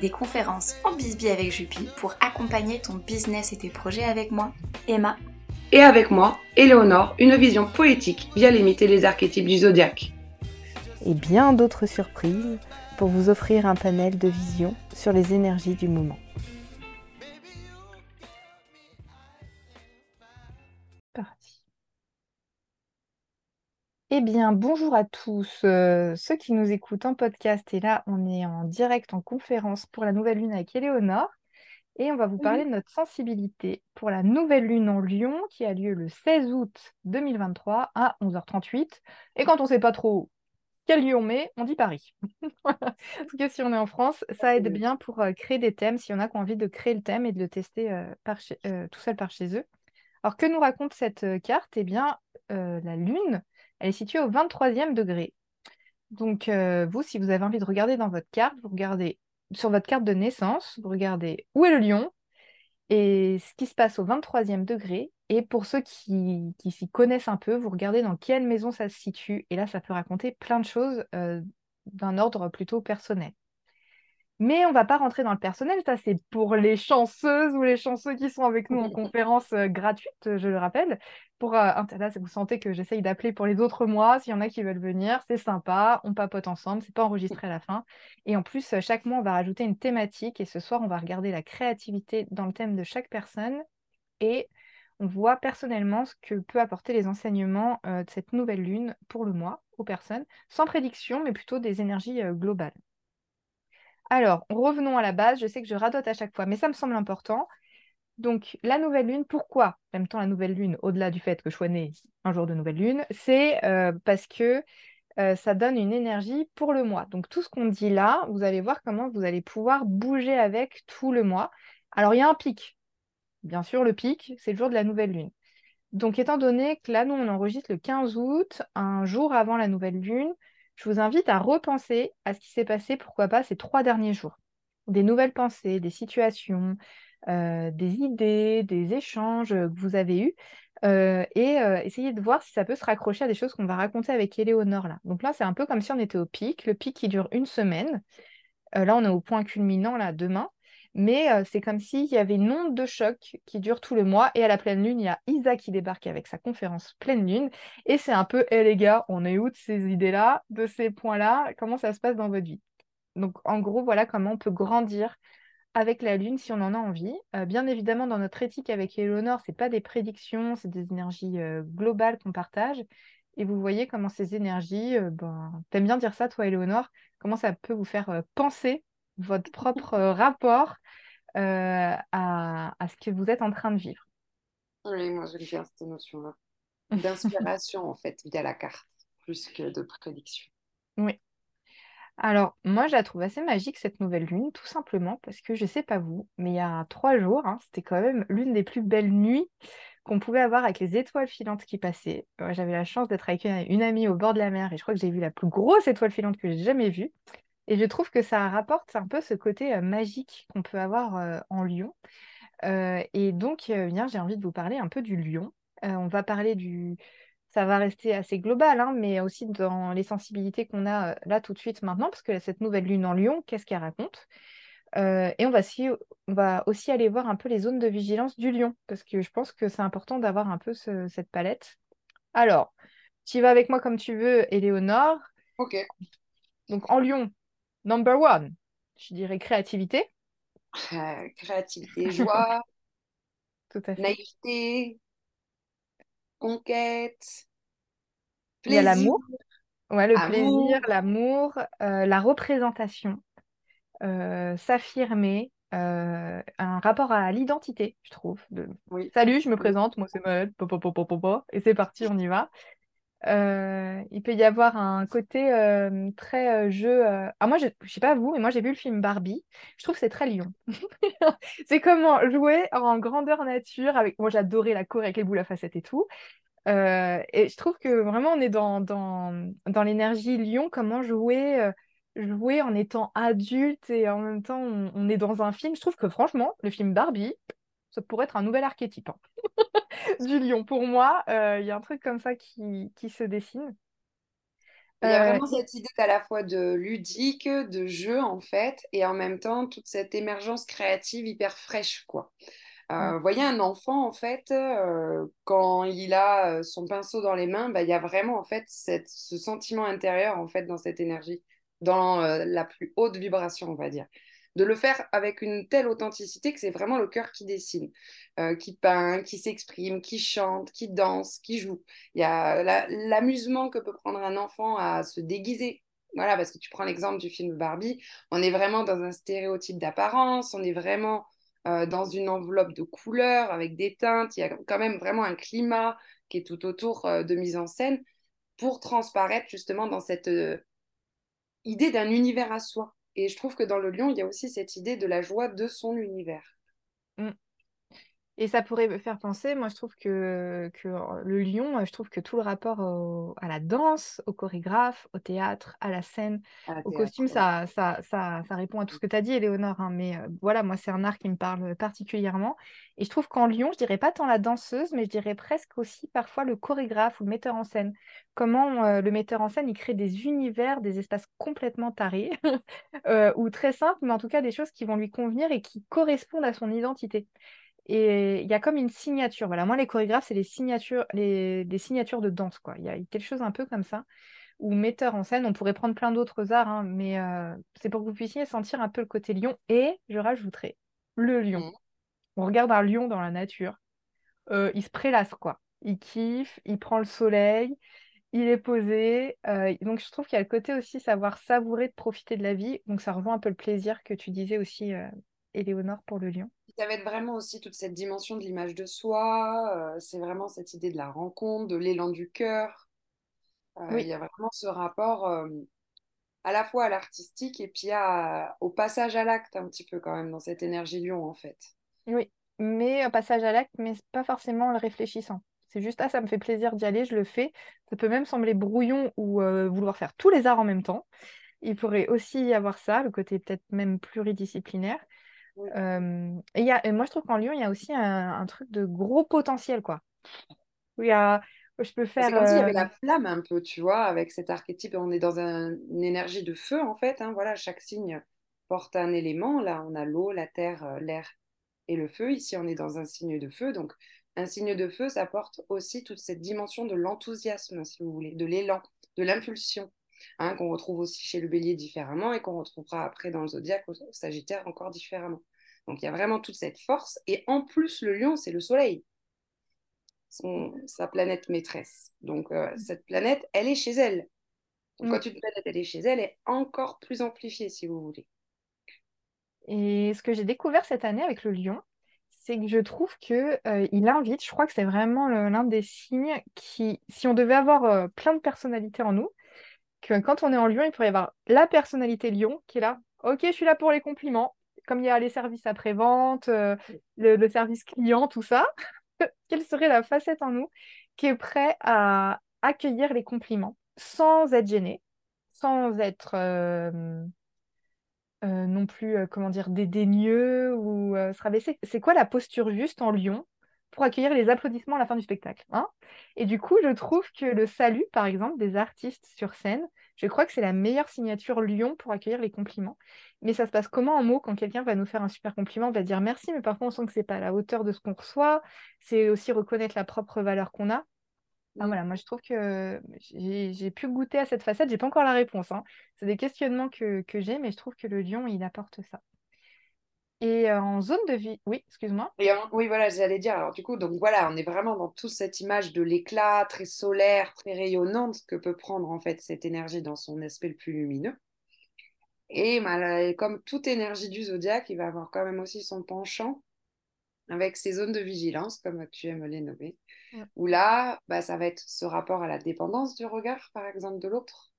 Des conférences en bisbee avec Jupi pour accompagner ton business et tes projets avec moi, Emma. Et avec moi, Éléonore, une vision poétique via limiter les archétypes du zodiaque. Et bien d'autres surprises pour vous offrir un panel de vision sur les énergies du moment. Eh bien, bonjour à tous euh, ceux qui nous écoutent en podcast. Et là, on est en direct en conférence pour la nouvelle lune avec Éléonore. Et on va vous parler de notre sensibilité pour la nouvelle lune en Lyon qui a lieu le 16 août 2023 à 11h38. Et quand on ne sait pas trop quel lieu on met, on dit Paris. tout cas, si on est en France, ça aide bien pour euh, créer des thèmes, s'il y en a qui ont envie de créer le thème et de le tester euh, tout seul par chez eux. Alors, que nous raconte cette carte? Eh bien, la lune elle est située au 23e degré. Donc, euh, vous, si vous avez envie de regarder dans votre carte, vous regardez sur votre carte de naissance, vous regardez où est le lion et ce qui se passe au 23e degré. Et pour ceux qui, s'y connaissent un peu, vous regardez dans quelle maison ça se situe. Et là, ça peut raconter plein de choses euh, d'un ordre plutôt personnel. Mais on va pas rentrer dans le personnel, ça c'est pour les chanceuses ou les chanceux qui sont avec nous en conférence euh, gratuite, je le rappelle. Pour euh, là, vous sentez que j'essaye d'appeler pour les autres mois, s'il y en a qui veulent venir, c'est sympa, on papote ensemble, c'est pas enregistré à la fin. Et en plus, euh, chaque mois, on va rajouter une thématique et ce soir, on va regarder la créativité dans le thème de chaque personne et on voit personnellement ce que peut apporter les enseignements de cette nouvelle lune pour le mois aux personnes, sans prédiction, mais plutôt des énergies globales. Alors, revenons à la base. Je sais que je radote à chaque fois, mais ça me semble important. Donc, la nouvelle lune, pourquoi même temps, la nouvelle lune, au-delà du fait que je sois née un jour de nouvelle lune, c'est euh, parce que euh, ça donne une énergie pour le mois. Donc, tout ce qu'on dit là, vous allez voir comment vous allez pouvoir bouger avec tout le mois. Alors, il y a un pic. Bien sûr, le pic, c'est le jour de la nouvelle lune. Donc, étant donné que là, nous, on enregistre le 15 août, un jour avant la nouvelle lune, je vous invite à repenser à ce qui s'est passé, pourquoi pas, ces trois derniers jours. Des nouvelles pensées, des situations, euh, des idées, des échanges que vous avez eus. Euh, et euh, essayez de voir si ça peut se raccrocher à des choses qu'on va raconter avec Éléonore là. Donc là, c'est un peu comme si on était au pic, le pic qui dure une semaine. là, on est au point culminant là demain. Mais euh, c'est comme s'il y avait une onde de choc qui dure tout le mois. Et à la pleine lune, il y a Isa qui débarque avec sa conférence pleine lune. Et c'est un peu, hé les gars, on est où de ces idées-là, de ces points-là? Comment ça se passe dans votre vie? Donc en gros, voilà comment on peut grandir avec la lune si on en a envie. Euh, bien évidemment, dans notre éthique avec Eleonore, ce n'est pas des prédictions, c'est des énergies euh, globales qu'on partage. Et vous voyez comment ces énergies, ben, t'aimes bien dire ça, toi, Eleonore, comment ça peut vous faire penser votre propre euh, rapport euh, à, ce que vous êtes en train de vivre. Oui, moi j'aime bien cette notion-là. D'inspiration en fait, via la carte, plus que de prédiction. Oui. Alors, moi, je la trouve assez magique, cette nouvelle lune, tout simplement parce que je ne sais pas vous, mais il y a trois jours, hein, c'était quand même l'une des plus belles nuits qu'on pouvait avoir avec les étoiles filantes qui passaient. J'avais la chance d'être avec une amie au bord de la mer et je crois que j'ai vu la plus grosse étoile filante que j'ai jamais vue. Et je trouve que ça rapporte un peu ce côté magique qu'on peut avoir en Lyon. Et donc, bien, j'ai envie de vous parler un peu du lion. on va parler du... Ça va rester assez global, hein, mais aussi dans les sensibilités qu'on a là tout de suite maintenant, parce que cette nouvelle lune en lion, qu'est-ce qu'elle raconte? Et on va, aussi, on va aussi aller voir un peu les zones de vigilance du lion, parce que je pense que c'est important d'avoir un peu cette palette. Alors, tu vas avec moi comme tu veux, Éléonore. Ok. Donc en lion, Number one, je dirais créativité. créativité, joie, Tout à fait. naïveté, conquête, Il y a plaisir. l'amour, ouais, le Amour. plaisir, l'amour, euh, la représentation, euh, s'affirmer, euh, un rapport à l'identité, je trouve. de- Oui. Salut, je me présente, moi c'est Maëlle, et c'est parti, on y va. Euh, il peut y avoir un côté très jeu. Ah, moi, je, je sais pas vous, mais moi j'ai vu le film Barbie. Je trouve que c'est très lion. C'est comment jouer en grandeur nature avec. Moi, j'adorais la cour avec les boules à facettes et tout. Et je trouve que vraiment, on est dans, dans, dans l'énergie lion, comment jouer, jouer en étant adulte et en même temps, on, on est dans un film. Je trouve que franchement, le film Barbie, ça pourrait être un nouvel archétype hein, du lion. Pour moi, euh, il y a un truc comme ça qui, qui se dessine. Il y a Euh, vraiment cette idée à la fois de ludique, de jeu en fait, et en même temps toute cette émergence créative hyper fraîche quoi. Euh, vous voyez un enfant en fait, euh, quand il a son pinceau dans les mains, bah, il y a vraiment en fait cette, ce sentiment intérieur en fait dans cette énergie, dans euh, la plus haute vibration on va dire. De le faire avec une telle authenticité que c'est vraiment le cœur qui dessine, euh, qui peint, qui s'exprime, qui chante, qui danse, qui joue. Il y a la- l'amusement que peut prendre un enfant à se déguiser. Voilà, parce que tu prends l'exemple du film Barbie, on est vraiment dans un stéréotype d'apparence, on est vraiment euh, dans une enveloppe de couleurs avec des teintes. Il y a quand même vraiment un climat qui est tout autour euh, de mise en scène pour transparaître justement dans cette idée d'un univers à soi. Et je trouve que dans le lion, il y a aussi cette idée de la joie de son univers. Et ça pourrait me faire penser, moi je trouve que, que le lion, je trouve que tout le rapport au- à la danse, au chorégraphe, au théâtre, à la scène, à la au théâtre, costume, ouais. ça, ça, ça, ça répond à tout ce que tu as dit, Éléonore. hein, mais euh, voilà, moi c'est un art qui me parle particulièrement. Et je trouve qu'en lion, je dirais pas tant la danseuse, mais je dirais presque aussi parfois le chorégraphe ou le metteur en scène. Comment euh, le metteur en scène, il crée des univers, des espaces complètement tarés, euh, ou très simples, mais en tout cas des choses qui vont lui convenir et qui correspondent à son identité. Et il y a comme une signature. Voilà, moi, les chorégraphes, c'est les signatures, les, les signatures de danse, quoi. Il y a quelque chose un peu comme ça. Ou metteur en scène, on pourrait prendre plein d'autres arts, hein, mais euh, c'est pour que vous puissiez sentir un peu le côté lion. Et je rajouterai le lion. Mhm. On regarde un lion dans la nature, euh, il se prélasse, quoi. Il kiffe, il prend le soleil, il est posé. euh, donc, je trouve qu'il y a le côté aussi savoir savourer, de profiter de la vie. Donc, ça rejoint un peu le plaisir que tu disais aussi, Éléonore, pour le lion. Ça va être vraiment aussi toute cette dimension de l'image de soi. euh, c'est vraiment cette idée de la rencontre, de l'élan du cœur. Euh, Oui. Il y a vraiment ce rapport euh, à la fois à l'artistique et puis à- au passage à l'acte un petit peu quand même dans cette énergie lion en fait. Oui, mais un passage à l'acte, mais pas forcément en le réfléchissant. C'est juste, ah, ça me fait plaisir d'y aller, je le fais. Ça peut même sembler brouillon ou vouloir faire tous les arts en même temps. Il pourrait aussi y avoir ça, le côté peut-être même pluridisciplinaire. Oui. Et, il y a, et moi, je trouve qu'en Lyon, il y a aussi un, un truc de gros potentiel, quoi. Où il y a, je peux C'est faire... comme s'il y avait euh, la flamme un peu, tu vois, avec cet archétype. On est dans un- une énergie de feu en fait. hein, voilà, chaque signe porte un élément. Là, on a l'eau, la terre, euh, l'air et le feu. Ici, on est dans un signe de feu. Donc, un signe de feu, ça porte aussi toute cette dimension de l'enthousiasme, si vous voulez, de l'élan, de l'impulsion, hein, qu'on retrouve aussi chez le bélier différemment et qu'on retrouvera après dans le zodiaque au sagittaire encore différemment. Donc, il y a vraiment toute cette force. Et en plus, le lion, c'est le soleil, son- sa planète maîtresse. Donc, euh, cette planète, elle est chez elle. Donc, Mm. quand une planète, elle est chez elle, elle est encore plus amplifiée, si vous voulez. Et ce que j'ai découvert cette année avec le lion, c'est que je trouve que euh, il invite, je crois que c'est vraiment l'un des signes qui, si on devait avoir euh, plein de personnalités en nous, quand on est en lion, il pourrait y avoir la personnalité lion qui est là. Ok, je suis là pour les compliments. Comme il y a les services après-vente, euh, le, service client, tout ça, quelle serait la facette en nous qui est prêt à accueillir les compliments sans être gêné, sans être euh, euh, non plus, comment dire, dédaigneux ou se rabaisser? C'est quoi la posture juste en lion pour accueillir les applaudissements à la fin du spectacle hein Et du coup, je trouve que le salut, par exemple, des artistes sur scène, je crois que c'est la meilleure signature lion pour accueillir les compliments. Mais ça se passe comment en mots quand quelqu'un va nous faire un super compliment, va dire merci, mais parfois on sent que c'est pas à la hauteur de ce qu'on reçoit. C'est aussi reconnaître la propre valeur qu'on a. Ah, voilà, moi je trouve que j'ai pu goûter à cette facette, j'ai pas encore la réponse. hein. C'est des questionnements que, que j'ai, mais je trouve que le lion, il apporte ça. Et euh, en zone de vie, oui, excuse-moi. Oui, voilà, j'allais dire. Alors, du coup, donc voilà, on est vraiment dans toute cette image de l'éclat très solaire, très rayonnante que peut prendre en fait cette énergie dans son aspect le plus lumineux. Et comme toute énergie du zodiaque, il va avoir quand même aussi son penchant avec ses zones de vigilance, comme tu aimes les nommer. Ouais. Où là, bah, ça va être ce rapport à la dépendance du regard, par exemple, de l'autre.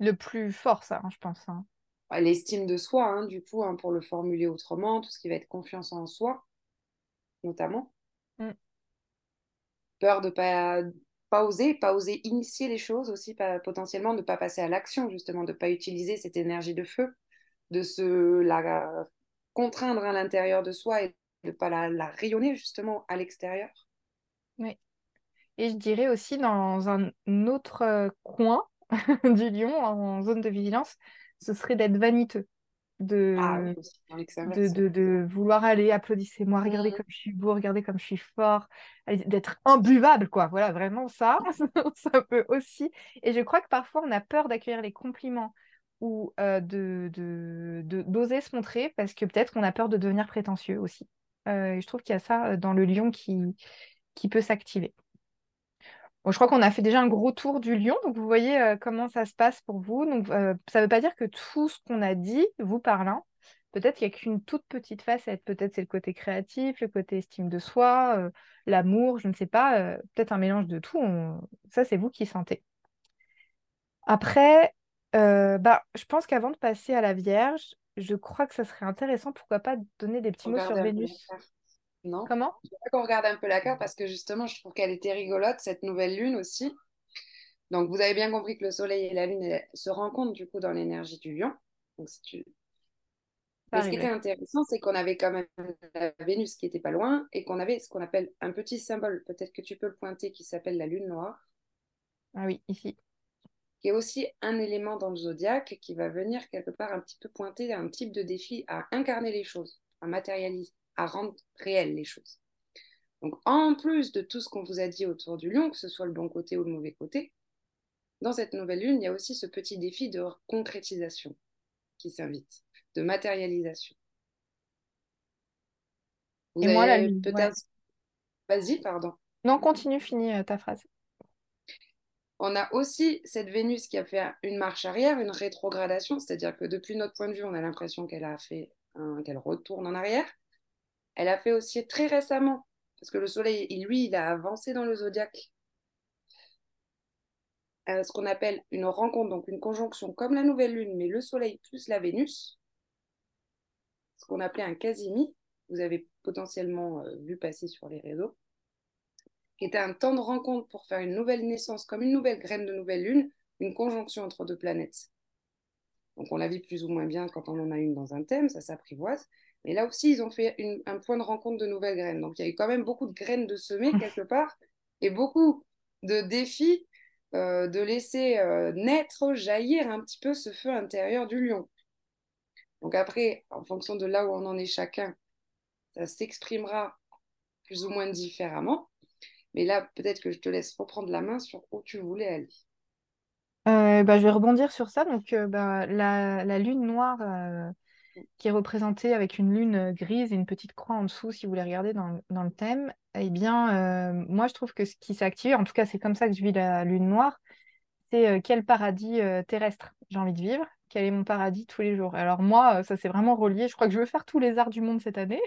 Le plus fort, ça, hein, je pense. hein. À l'estime de soi, hein, du coup, hein, pour le formuler autrement, tout ce qui va être confiance en soi, notamment. Mm. Peur de pas, pas oser, pas oser initier les choses aussi, pas, potentiellement, de ne pas passer à l'action, justement, de ne pas utiliser cette énergie de feu, de se la contraindre à l'intérieur de soi et de ne pas la, la rayonner, justement, à l'extérieur. Et je dirais aussi dans un autre euh, coin du lion, en zone de vigilance, ce serait d'être vaniteux. De... Ah oui, aussi, dans de, l'ex-inverse. de, de vouloir aller, applaudissez-moi, regardez Mhm. comme je suis beau, regardez comme je suis fort, d'être imbuvable, quoi. Voilà, vraiment ça, ça peut aussi. Et je crois que parfois on a peur d'accueillir les compliments ou euh, de, d'oser se montrer parce que peut-être qu'on a peur de devenir prétentieux aussi. Euh, et je trouve qu'il y a ça euh, dans le lion qui, qui peut s'activer. Bon, je crois qu'on a fait déjà un gros tour du lion, donc vous voyez euh, comment ça se passe pour vous. Donc, euh, ça ne veut pas dire que tout ce qu'on a dit, vous parlant, peut-être qu'il n'y a qu'une toute petite facette. Peut-être c'est le côté créatif, le côté estime de soi, euh, l'amour, je ne sais pas, peut-être un mélange de tout. on- Ça, c'est vous qui sentez. Après, bah, je pense qu'avant de passer à la Vierge, je crois que ça serait intéressant, pourquoi pas, de donner des petits mots sur Vénus. Non? Comment? Je voudrais qu'on regarde un peu la carte parce que justement, je trouve qu'elle était rigolote, cette nouvelle lune aussi. Donc, vous avez bien compris que le soleil et la lune elles, se rencontrent du coup dans l'énergie du lion. Donc, si tu... Ça Mais ce qui était intéressant, c'est qu'on avait quand même la Vénus qui était pas loin et qu'on avait ce qu'on appelle un petit symbole, peut-être que tu peux le pointer, qui s'appelle la lune noire, Ah oui, ici. qui est aussi un élément dans le zodiaque qui va venir quelque part un petit peu pointer un type de défi à incarner les choses, à matérialiser, à rendre réelles les choses. Donc, en plus de tout ce qu'on vous a dit autour du lion, que ce soit le bon côté ou le mauvais côté, dans cette nouvelle lune, il y a aussi ce petit défi de concrétisation qui s'invite, de matérialisation. Vous Et moi, la lune, ouais. peut-être... Vas-y, pardon. Non, continue, finis euh, ta phrase. On a aussi cette Vénus qui a fait une marche arrière, une rétrogradation, c'est-à-dire que depuis notre point de vue, on a l'impression qu'elle a fait un- qu'elle retourne en arrière. Elle a fait aussi très récemment, parce que le Soleil, il- lui, il a avancé dans le zodiaque, euh, ce qu'on appelle une rencontre, donc une conjonction comme la nouvelle lune, mais le Soleil plus la Vénus, ce qu'on appelait un casimi, vous avez potentiellement euh, vu passer sur les réseaux, qui était un temps de rencontre pour faire une nouvelle naissance, comme une nouvelle graine de nouvelle lune, une conjonction entre deux planètes. Donc on la vit plus ou moins bien quand on en a une dans un thème, ça s'apprivoise. Mais là aussi, ils ont fait une- un point de rencontre de nouvelles graines. Donc il y a eu quand même beaucoup de graines de semer quelque part et beaucoup de défis euh, de laisser euh, naître, jaillir un petit peu ce feu intérieur du lion. Donc après, en fonction de là où on en est chacun, ça s'exprimera plus ou moins différemment. Mais là, peut-être que je te laisse reprendre la main sur où tu voulais aller. Euh, bah, je vais rebondir sur ça. Donc, bah, la, la lune noire qui est représentée avec une lune euh, grise et une petite croix en dessous, si vous voulez regarder dans, le- thème, eh bien, euh, moi, je trouve que ce qui s'est activé, en tout cas, c'est comme ça que je vis la lune noire, c'est euh, quel paradis terrestre j'ai envie de vivre, quel est mon paradis tous les jours. Alors, moi, ça s'est vraiment relié. Je crois que je veux faire tous les arts du monde cette année.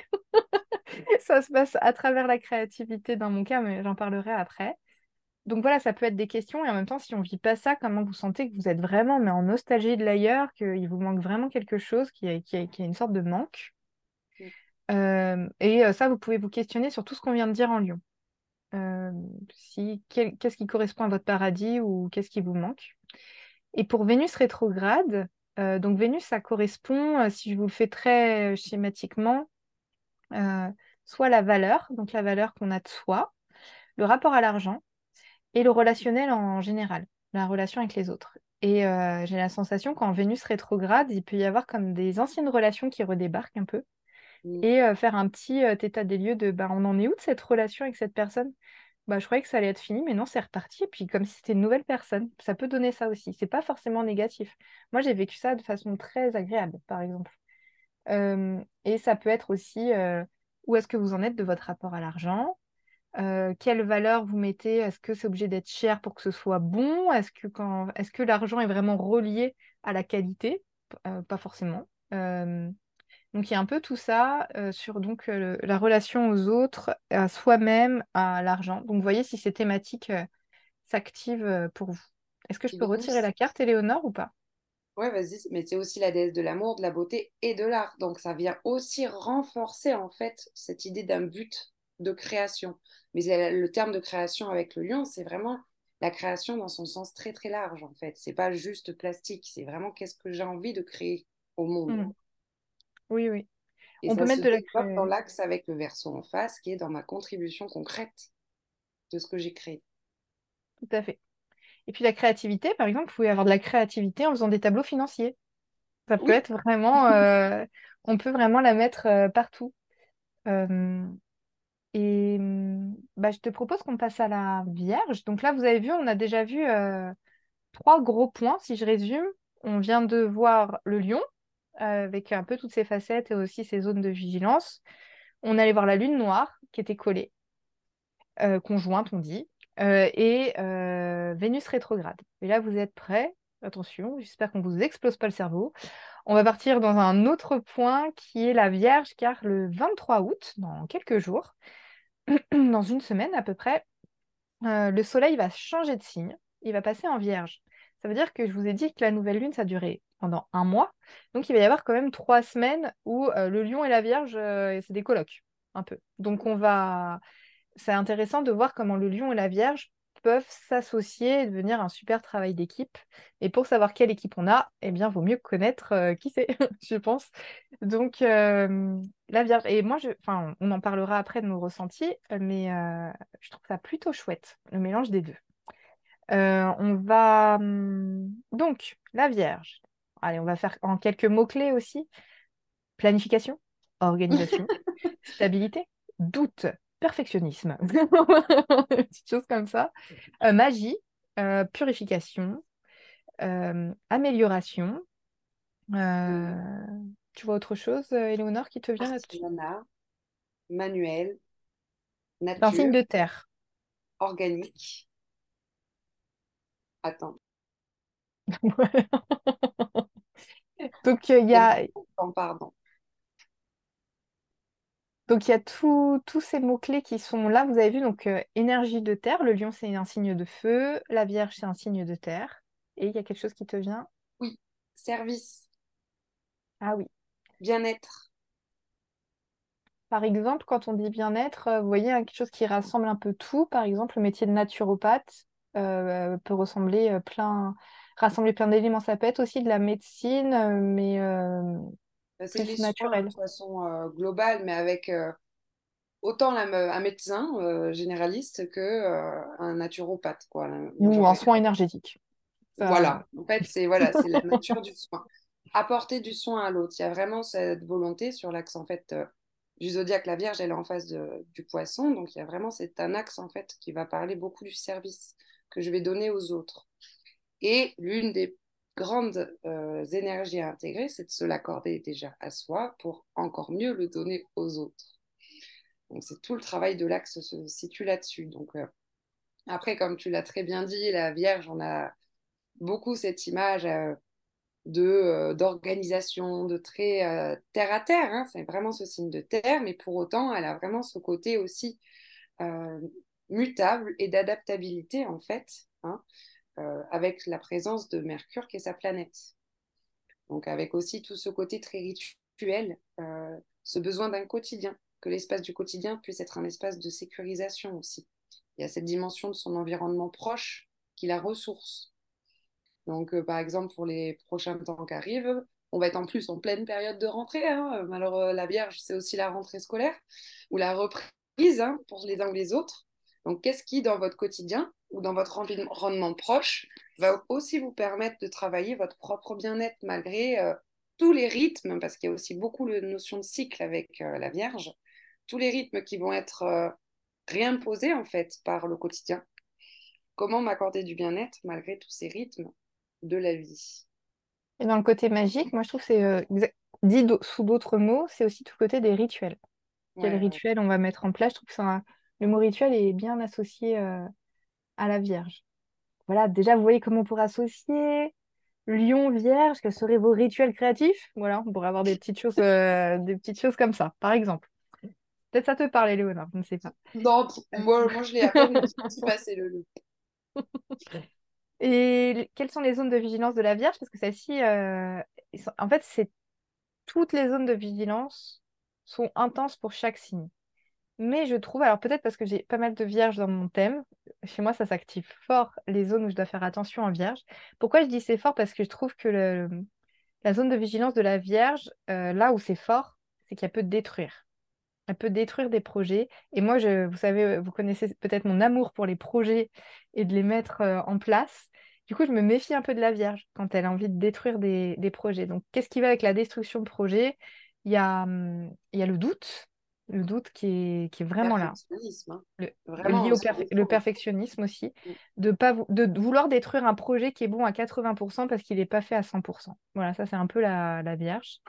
Ça se passe à travers la créativité dans mon cas, mais j'en parlerai après. Donc voilà, ça peut être des questions et en même temps, si on vit pas ça, comment vous sentez que vous êtes vraiment mais en nostalgie de l'ailleurs, qu'il vous manque vraiment quelque chose, qu'il y a, y y une sorte de manque? Euh, et ça, vous pouvez vous questionner sur tout ce qu'on vient de dire en Lyon. Euh, si, qu'est-ce qui correspond à votre paradis ou qu'est-ce qui vous manque? Et pour Vénus rétrograde, euh, donc Vénus, ça correspond, si je vous le fais très schématiquement, soit la valeur, donc la valeur qu'on a de soi, le rapport à l'argent et le relationnel en général, la relation avec les autres. Et euh, j'ai la sensation qu'en Vénus rétrograde, il peut y avoir comme des anciennes relations qui redébarquent un peu Mm. et euh, faire un petit euh, état des lieux de bah, on en est où de cette relation avec cette personne? Bah, je croyais que ça allait être fini, mais non, c'est reparti. Et puis, comme si c'était une nouvelle personne, ça peut donner ça aussi. C'est pas forcément négatif. Moi, j'ai vécu ça de façon très agréable, par exemple. Et ça peut être aussi où est-ce que vous en êtes de votre rapport à l'argent? Euh, quelle valeur vous mettez? Est-ce que c'est obligé d'être cher pour que ce soit bon? Est-ce que, quand... est que l'argent est vraiment relié à la qualité? Pas forcément. donc il y a un peu tout ça sur donc, la relation aux autres, à soi-même, à l'argent. Donc vous voyez si ces thématiques s'activent pour vous. Est-ce que je peux retirer la carte, Éléonore, ou pas? Ouais, vas-y, mais c'est aussi la déesse de l'amour, de la beauté et de l'art. Donc ça vient aussi renforcer en fait cette idée d'un but de création. Mais le terme de création avec le lion, c'est vraiment la création dans son sens très très large en fait. C'est pas juste plastique, c'est vraiment qu'est-ce que j'ai envie de créer au monde. Mmh. Oui, oui. Et On peut mettre de la création dans l'axe avec le verso en face, qui est dans ma contribution concrète de ce que j'ai créé. Tout à fait. Et puis la créativité, par exemple, vous pouvez avoir de la créativité en faisant des tableaux financiers. Ça peut être vraiment, euh, on peut vraiment la mettre euh, partout. Euh, et mm, bah, je te propose qu'on passe à la Vierge. Donc là, vous avez vu, on a déjà vu trois gros points, si je résume. On vient de voir le lion, avec un peu toutes ses facettes et aussi ses zones de vigilance. On allait voir la lune noire, qui était collée, conjointe, on dit. Euh, et euh, Vénus rétrograde. Et là, vous êtes prêts? Attention, j'espère qu'on ne vous explose pas le cerveau. On va partir dans un autre point qui est la Vierge, car le 23 août, dans quelques jours, dans une semaine à peu près, euh, le Soleil va changer de signe. Il va passer en Vierge. Ça veut dire que je vous ai dit que la nouvelle lune, ça durait pendant un mois. Donc, il va y avoir quand même trois semaines où le lion et la Vierge, c'est des colloques, un peu. Donc, on va c'est intéressant de voir comment le lion et la vierge peuvent s'associer et devenir un super travail d'équipe. Et pour savoir quelle équipe on a, eh bien, vaut mieux connaître euh, qui c'est, je pense. Donc, euh, la Vierge. Et moi, je... enfin, on en parlera après de nos ressentis, mais euh, je trouve ça plutôt chouette, le mélange des deux. on va. Hum, donc, la Vierge. Allez, on va faire en quelques mots-clés aussi. Planification, organisation, stabilité, doute, perfectionnisme, petites choses comme ça, euh, magie, euh, purification, euh, amélioration. tu vois autre chose, Éléonore, qui te vient là-dessus? Manuel, nature. C'est un signe de terre. Organique. Attends. Donc il y a. Pardon. Donc il y a tous ces mots-clés qui sont là. Vous avez vu, donc euh, énergie de terre, le lion c'est un signe de feu, la vierge c'est un signe de terre. Et il y a quelque chose qui te vient? Oui, service. Ah oui. Bien-être. Par exemple, quand on dit bien-être, euh, vous voyez hein, quelque chose qui rassemble un peu tout. Par exemple, le métier de naturopathe euh, peut ressembler plein, rassembler plein d'éléments. Ça peut être aussi de la médecine, mais c'est les naturel. de façon euh, globale, mais avec euh, autant un médecin euh, généraliste que un naturopathe. Quoi, Ou un soin énergétique. Voilà, en fait, c'est voilà, la nature du soin. Apporter du soin à l'autre. Il y a vraiment cette volonté sur l'axe en fait du zodiaque. La Vierge, elle est en face du poisson, donc il y a vraiment c'est un axe en fait qui va parler beaucoup du service que je vais donner aux autres. Et l'une des grandes euh, énergies à intégrer, c'est de se l'accorder déjà à soi pour encore mieux le donner aux autres. Donc c'est tout le travail de l'axe se situe là-dessus. Donc euh, après, comme tu l'as très bien dit, la Vierge, on a beaucoup cette image euh, de d'organisation, de très terre à terre. Hein. c'est vraiment ce signe de terre, mais pour autant, elle a vraiment ce côté aussi mutable et d'adaptabilité en fait. Hein. Euh, avec la présence de Mercure qui est sa planète. Donc avec aussi tout ce côté très rituel, euh, ce besoin d'un quotidien, que l'espace du quotidien puisse être un espace de sécurisation aussi. Il y a cette dimension de son environnement proche qui la ressource. Donc euh, par exemple pour les prochains temps qui arrivent, on va être en plus en pleine période de rentrée. Hein. Alors la Vierge, c'est aussi la rentrée scolaire ou la reprise hein, pour les uns ou les autres. Donc qu'est-ce qui dans votre quotidien ou dans votre environnement proche va aussi vous permettre de travailler votre propre bien-être malgré euh, tous les rythmes, parce qu'il y a aussi beaucoup de notion de cycle avec euh, la Vierge, tous les rythmes qui vont être euh, réimposés en fait par le quotidien. Comment m'accorder du bien-être malgré tous ces rythmes de la vie? Et dans le côté magique, moi je trouve que c'est dit sous d'autres mots, c'est aussi tout côté des rituels. Quel Ouais, ouais. rituel on va mettre en place? Je trouve que ça, le mot rituel est bien associé à la Vierge. Voilà, déjà, vous voyez comment on pourrait associer Lion, Vierge, quels seraient vos rituels créatifs? Voilà, on pourrait avoir des petites choses, euh, des petites choses comme ça, par exemple. Peut-être ça te parle, Léonard, je ne sais pas. Non, moi, moi je l'ai à peine senti passer le loup. Et quelles sont les zones de vigilance de la Vierge? Parce que celle-ci, euh, en fait, c'est toutes les zones de vigilance sont intenses pour chaque signe. Mais je trouve, alors peut-être parce que j'ai pas mal de vierges dans mon thème, chez moi ça s'active fort les zones où je dois faire attention en vierge. Pourquoi je dis c'est fort? Parce que je trouve que la zone de vigilance de la vierge, euh, là où c'est fort, c'est qu'elle peut détruire. Elle peut détruire des projets. Et moi, je, vous savez, vous connaissez peut-être mon amour pour les projets et de les mettre euh, en place. Du coup, je me méfie un peu de la Vierge quand elle a envie de détruire des, projets. Donc, qu'est-ce qui va avec la destruction de projets? Il y a, hum, il y a le doute, le doute qui est, qui est vraiment là. Hein. Le, Vraiment, lié au le perfectionnisme aussi, Mm. de, pas, vou- de vouloir détruire un projet qui est bon à 80% parce qu'il n'est pas fait à 100%. Voilà, ça c'est un peu la, la Vierge.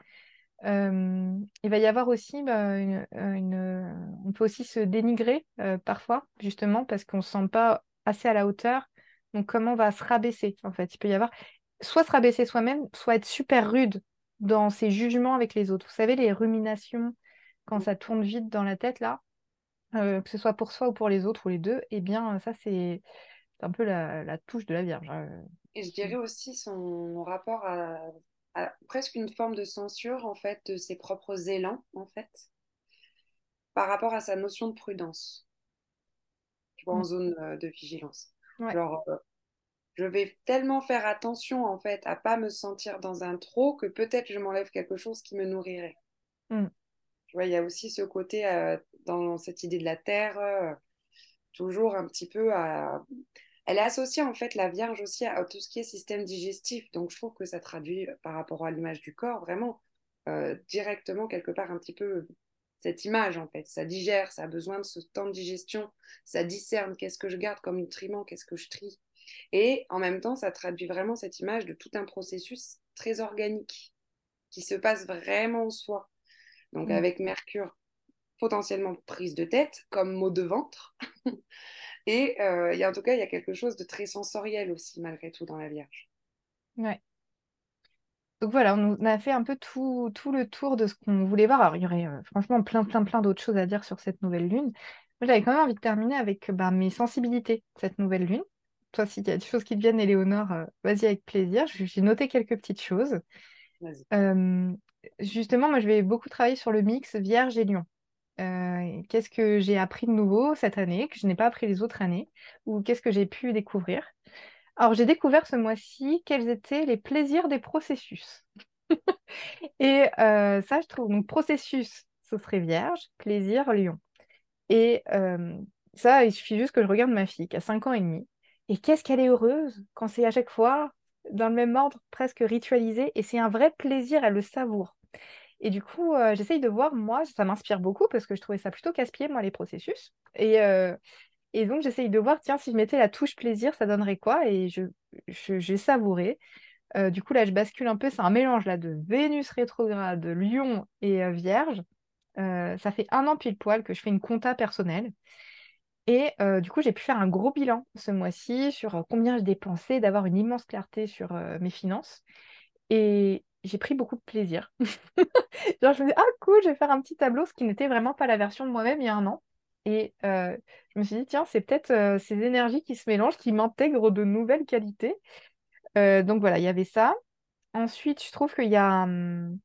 Euh, il va y avoir aussi, bah, une, une- on peut aussi se dénigrer euh, parfois, justement, parce qu'on ne se sent pas assez à la hauteur. Donc comment on va se rabaisser, en fait? Il peut y avoir soit se rabaisser soi-même, soit être super rude dans ses jugements avec les autres. Vous savez, les ruminations, quand ça tourne vite dans la tête, là, euh, que ce soit pour soi ou pour les autres ou les deux, eh bien, ça, c'est un peu la, la touche de la Vierge. hein. Et je dirais aussi son rapport à, à presque une forme de censure, en fait, de ses propres élans, en fait, par rapport à sa notion de prudence, tu vois, en Mm. zone euh, de vigilance. Ouais. Genre, euh, je vais tellement faire attention, en fait, à pas me sentir dans un trop que peut-être je m'enlève quelque chose qui me nourrirait. Mm. Il y a aussi ce côté euh, dans cette idée de la terre, euh, toujours un petit peu à... Elle est associée en fait, la Vierge aussi, à tout ce qui est système digestif. Donc je trouve que ça traduit par rapport à l'image du corps vraiment euh, directement quelque part un petit peu cette image en fait. Ça digère, ça a besoin de ce temps de digestion, ça discerne qu'est-ce que je garde comme nutriment, qu'est-ce que je trie. Et en même temps, ça traduit vraiment cette image de tout un processus très organique qui se passe vraiment en soi. Donc Mm. avec Mercure, potentiellement prise de tête, comme mot de ventre. Et euh, y a, en tout cas, il y a quelque chose de très sensoriel aussi, malgré tout, dans la Vierge. Ouais. Donc voilà, on a fait un peu tout, tout le tour de ce qu'on voulait voir. Alors, il y aurait euh, franchement plein, plein, plein d'autres choses à dire sur cette nouvelle lune. Moi, j'avais quand même envie de terminer avec bah, mes sensibilités, cette nouvelle lune. Toi, s'il y a des choses qui te viennent, Éléonore, euh, vas-y avec plaisir. J'ai noté quelques petites choses. Euh, justement, moi, je vais beaucoup travailler sur le mix Vierge et Lion. Euh, qu'est-ce que j'ai appris de nouveau cette année que je n'ai pas appris les autres années ou qu'est-ce que j'ai pu découvrir? Alors, j'ai découvert ce mois-ci quels étaient les plaisirs des processus. Et euh, ça, je trouve, donc processus, ce serait Vierge, plaisir, Lion. Et euh, ça, il suffit juste que je regarde ma fille qui a 5 ans et demi. Et qu'est-ce qu'elle est heureuse quand c'est à chaque fois dans le même ordre, presque ritualisé. Et c'est un vrai plaisir, elle le savoure. Et du coup, euh, j'essaye de voir, moi, ça m'inspire beaucoup parce que je trouvais ça plutôt casse-pied, moi, les processus. Et, euh, et donc, j'essaye de voir, tiens, si je mettais la touche plaisir, ça donnerait quoi? Et je, je- j'ai savouré. Euh, du coup, là, je bascule un peu. C'est un mélange là de Vénus rétrograde, Lion et Vierge. Ça fait un an pile poil que je fais une compta personnelle. Et du coup, j'ai pu faire un gros bilan ce mois-ci sur combien je dépensais, d'avoir une immense clarté sur mes finances. Et j'ai pris beaucoup de plaisir. Genre, je me dis, ah cool, je vais faire un petit tableau, ce qui n'était vraiment pas la version de moi-même il y a un an. Et je me suis dit, tiens, c'est peut-être ces énergies qui se mélangent, qui m'intègrent de nouvelles qualités. Donc voilà, il y avait ça. Ensuite, je trouve qu'il y a, hum,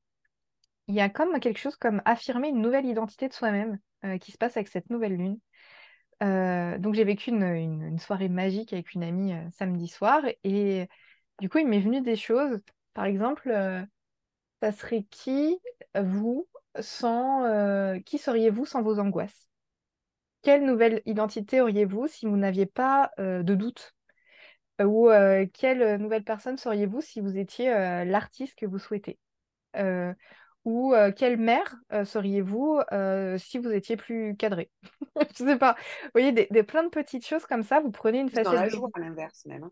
il y a comme quelque chose comme affirmer une nouvelle identité de soi-même qui se passe avec cette nouvelle lune. Donc j'ai vécu une, soirée magique avec une amie samedi soir et du coup il m'est venu des choses. Par exemple, ça serait qui vous sans qui seriez-vous sans vos angoisses? Quelle nouvelle identité auriez-vous si vous n'aviez pas de doute? Ou quelle nouvelle personne seriez-vous si vous étiez l'artiste que vous souhaitez? Ou euh, quelle mère euh, seriez-vous euh, si vous étiez plus cadré? Je sais pas. Vous voyez, des, des- plein de petites choses comme ça, vous prenez une Plus dans facette la joie, à l'inverse même. hein.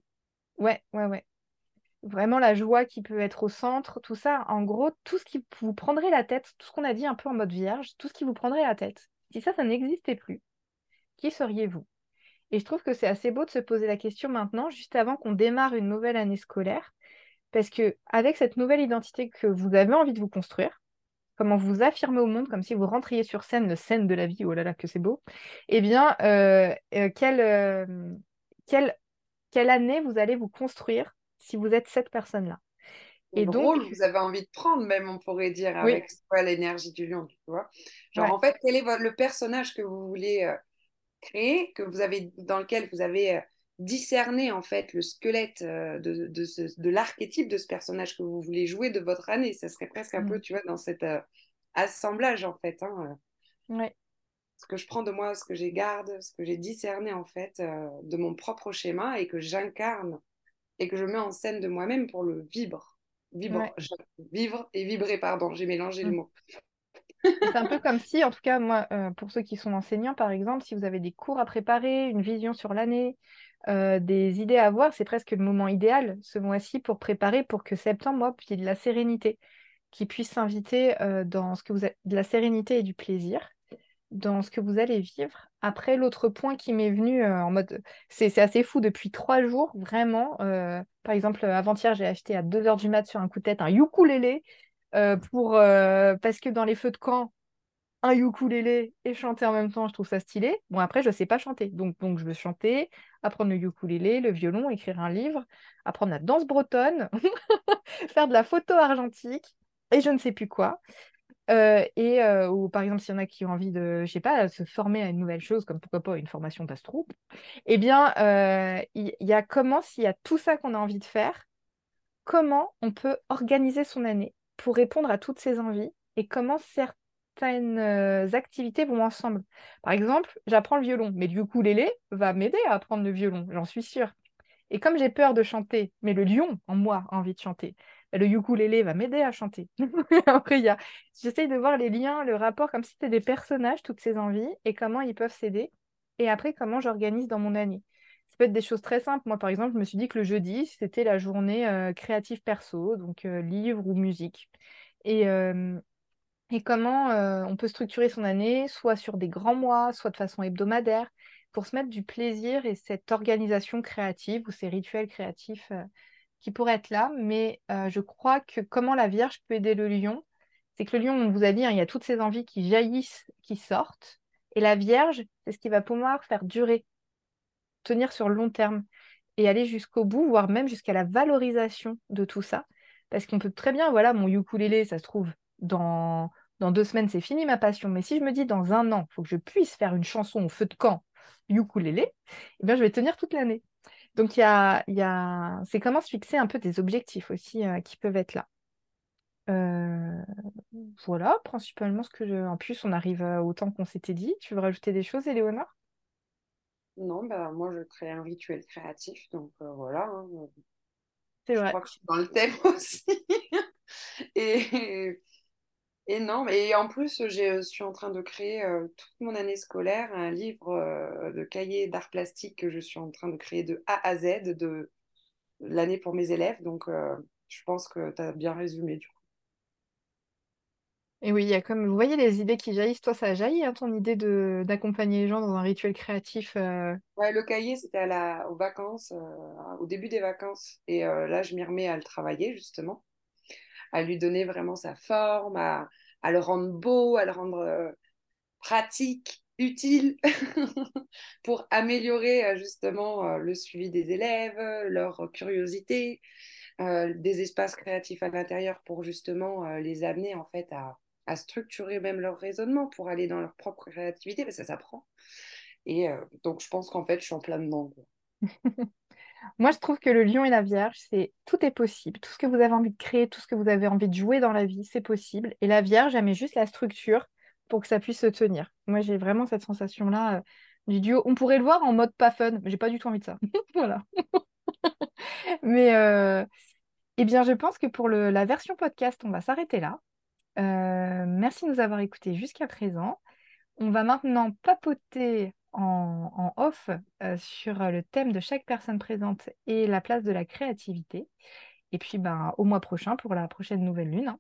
Ouais, ouais, ouais. vraiment la joie qui peut être au centre, tout ça. En gros, tout ce qui vous prendrait la tête, tout ce qu'on a dit un peu en mode vierge, tout ce qui vous prendrait la tête. Si ça, ça n'existait plus, qui seriez-vous? Et je trouve que c'est assez beau de se poser la question maintenant, juste avant qu'on démarre une nouvelle année scolaire, parce que avec cette nouvelle identité que vous avez envie de vous construire, comment vous affirmer au monde, comme si vous rentriez sur scène, le scène de la vie, oh là là, que c'est beau, eh bien, euh, euh, quelle, euh, quelle, quelle année vous allez vous construire si vous êtes cette personne-là? Et le rôle que vous avez envie de prendre, même, on pourrait dire, avec l'énergie du lion, tu vois? Genre, en fait, quel est le personnage que vous voulez créer, que vous avez, dans lequel vous avez discerné, en fait, le squelette de, de, de l'archétype de ce personnage que vous voulez jouer de votre année. Ça serait presque un mmh. peu, tu vois, dans cet assemblage, en fait. Hein, ouais ce que je prends de moi, ce que j'ai garde, ce que j'ai discerné en fait de mon propre schéma et que j'incarne et que je mets en scène de moi-même pour le vivre. Vivre, vivre et vibrer, pardon, j'ai mélangé le mm. mot. C'est un peu comme si, en tout cas, moi, euh, pour ceux qui sont enseignants, par exemple, si vous avez des cours à préparer, une vision sur l'année, euh, des idées à avoir, c'est presque le moment idéal ce mois-ci pour préparer pour que septembre, moi, puis de la sérénité, qui puisse s'inviter euh, dans ce que vous de la sérénité et du plaisir dans ce que vous allez vivre. Après, l'autre point qui m'est venu euh, en mode, c'est assez fou depuis trois jours, vraiment. Par exemple, avant-hier, j'ai acheté à 2h du mat sur un coup de tête un ukulélé pour, parce que dans les feux de camp, un ukulélé et chanter en même temps, je trouve ça stylé. Bon, après, je ne sais pas chanter. Donc, donc, je veux chanter, apprendre le ukulélé, le violon, écrire un livre, apprendre la danse bretonne, faire de la photo argentique et je ne sais plus quoi. Euh, et euh, ou par exemple, s'il y en a qui ont envie de, je sais pas, se former à une nouvelle chose, comme pourquoi pas une formation passe-trou, eh bien, euh, il y, a comment, s'il y a tout ça qu'on a envie de faire, comment on peut organiser son année pour répondre à toutes ces envies et comment certaines activités vont ensemble. Par exemple, j'apprends le violon, mais du coup, l'élé va m'aider à apprendre le violon, j'en suis sûre. Et comme j'ai peur de chanter, mais le lion en moi a envie de chanter, le ukulélé va m'aider à chanter. Après, y a... j'essaye de voir les liens, le rapport, comme si c'était des personnages, toutes ces envies, et comment ils peuvent s'aider. Et après, comment j'organise dans mon année. Ça peut être des choses très simples. Moi, par exemple, je me suis dit que le jeudi, c'était la journée euh, créative perso, donc euh, livre ou musique. Et, euh, et comment on peut structurer son année, soit sur des grands mois, soit de façon hebdomadaire, pour se mettre du plaisir et cette organisation créative ou ces rituels créatifs qui pourrait être là, mais euh, je crois que comment la Vierge peut aider le lion, c'est que le lion, on vous a dit, hein, il y a toutes ces envies qui jaillissent, qui sortent, et la Vierge, c'est ce qui va pouvoir faire durer, tenir sur le long terme, et aller jusqu'au bout, voire même jusqu'à la valorisation de tout ça. Parce qu'on peut très bien, voilà, mon ukulélé, ça se trouve, dans, dans deux semaines, c'est fini ma passion. Mais si je me dis, dans un an, il faut que je puisse faire une chanson au feu de camp ukulélé, eh bien, je vais tenir toute l'année. Donc, y a, y a... c'est comment se fixer un peu des objectifs aussi euh, qui peuvent être là. Euh, voilà, principalement ce que je... En plus, on arrive au temps qu'on s'était dit. Tu veux rajouter des choses, Éléonore? Non, bah, moi, je crée un rituel créatif. Donc, euh, voilà. Hein. C'est vrai. Je crois que je suis dans le thème aussi. et et non, et en plus, je suis en train de créer euh, toute mon année scolaire un livre euh, de cahier d'art plastique que je suis en train de créer de A à Z de l'année pour mes élèves. Donc, euh, je pense que tu as bien résumé du coup. Et oui, il y a comme, vous voyez les idées qui jaillissent. Toi, ça a jailli, hein, ton idée de d'accompagner les gens dans un rituel créatif. Ouais, le cahier, c'était à la, aux vacances, au début des vacances. Et là, je m'y remets à le travailler, justement à lui donner vraiment sa forme, à, le rendre beau, à le rendre euh, pratique, utile, pour améliorer euh, justement euh, le suivi des élèves, leur curiosité, des espaces créatifs à l'intérieur pour justement les amener en fait à, à, structurer même leur raisonnement pour aller dans leur propre créativité, parce que ça s'apprend. Et donc je pense qu'en fait je suis en plein dedans. Moi, je trouve que le lion et la vierge, c'est tout est possible. Tout ce que vous avez envie de créer, tout ce que vous avez envie de jouer dans la vie, c'est possible. Et la vierge, elle met juste la structure pour que ça puisse se tenir. Moi, j'ai vraiment cette sensation-là euh, du duo. On pourrait le voir en mode pas fun, mais j'ai pas du tout envie de ça. voilà. mais euh, eh bien, je pense que pour la version podcast, on va s'arrêter là. Euh, merci de nous avoir écoutés jusqu'à présent. On va maintenant papoter en, off euh, sur le thème de chaque personne présente et la place de la créativité. Et puis ben, au mois prochain pour la prochaine nouvelle lune. hein.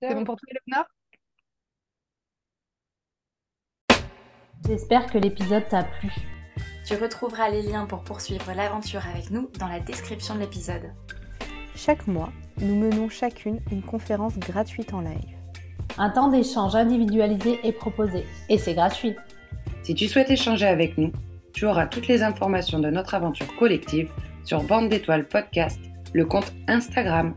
C'est bon pour toi, Léonore J'espère que l'épisode t'a plu. Tu retrouveras les liens pour poursuivre l'aventure avec nous dans la description de l'épisode. Chaque mois, nous menons chacune une conférence gratuite en live. Un temps d'échange individualisé est proposé et c'est gratuit. Si tu souhaites échanger avec nous, tu auras toutes les informations de notre aventure collective sur Bande d'étoiles podcast, le compte Instagram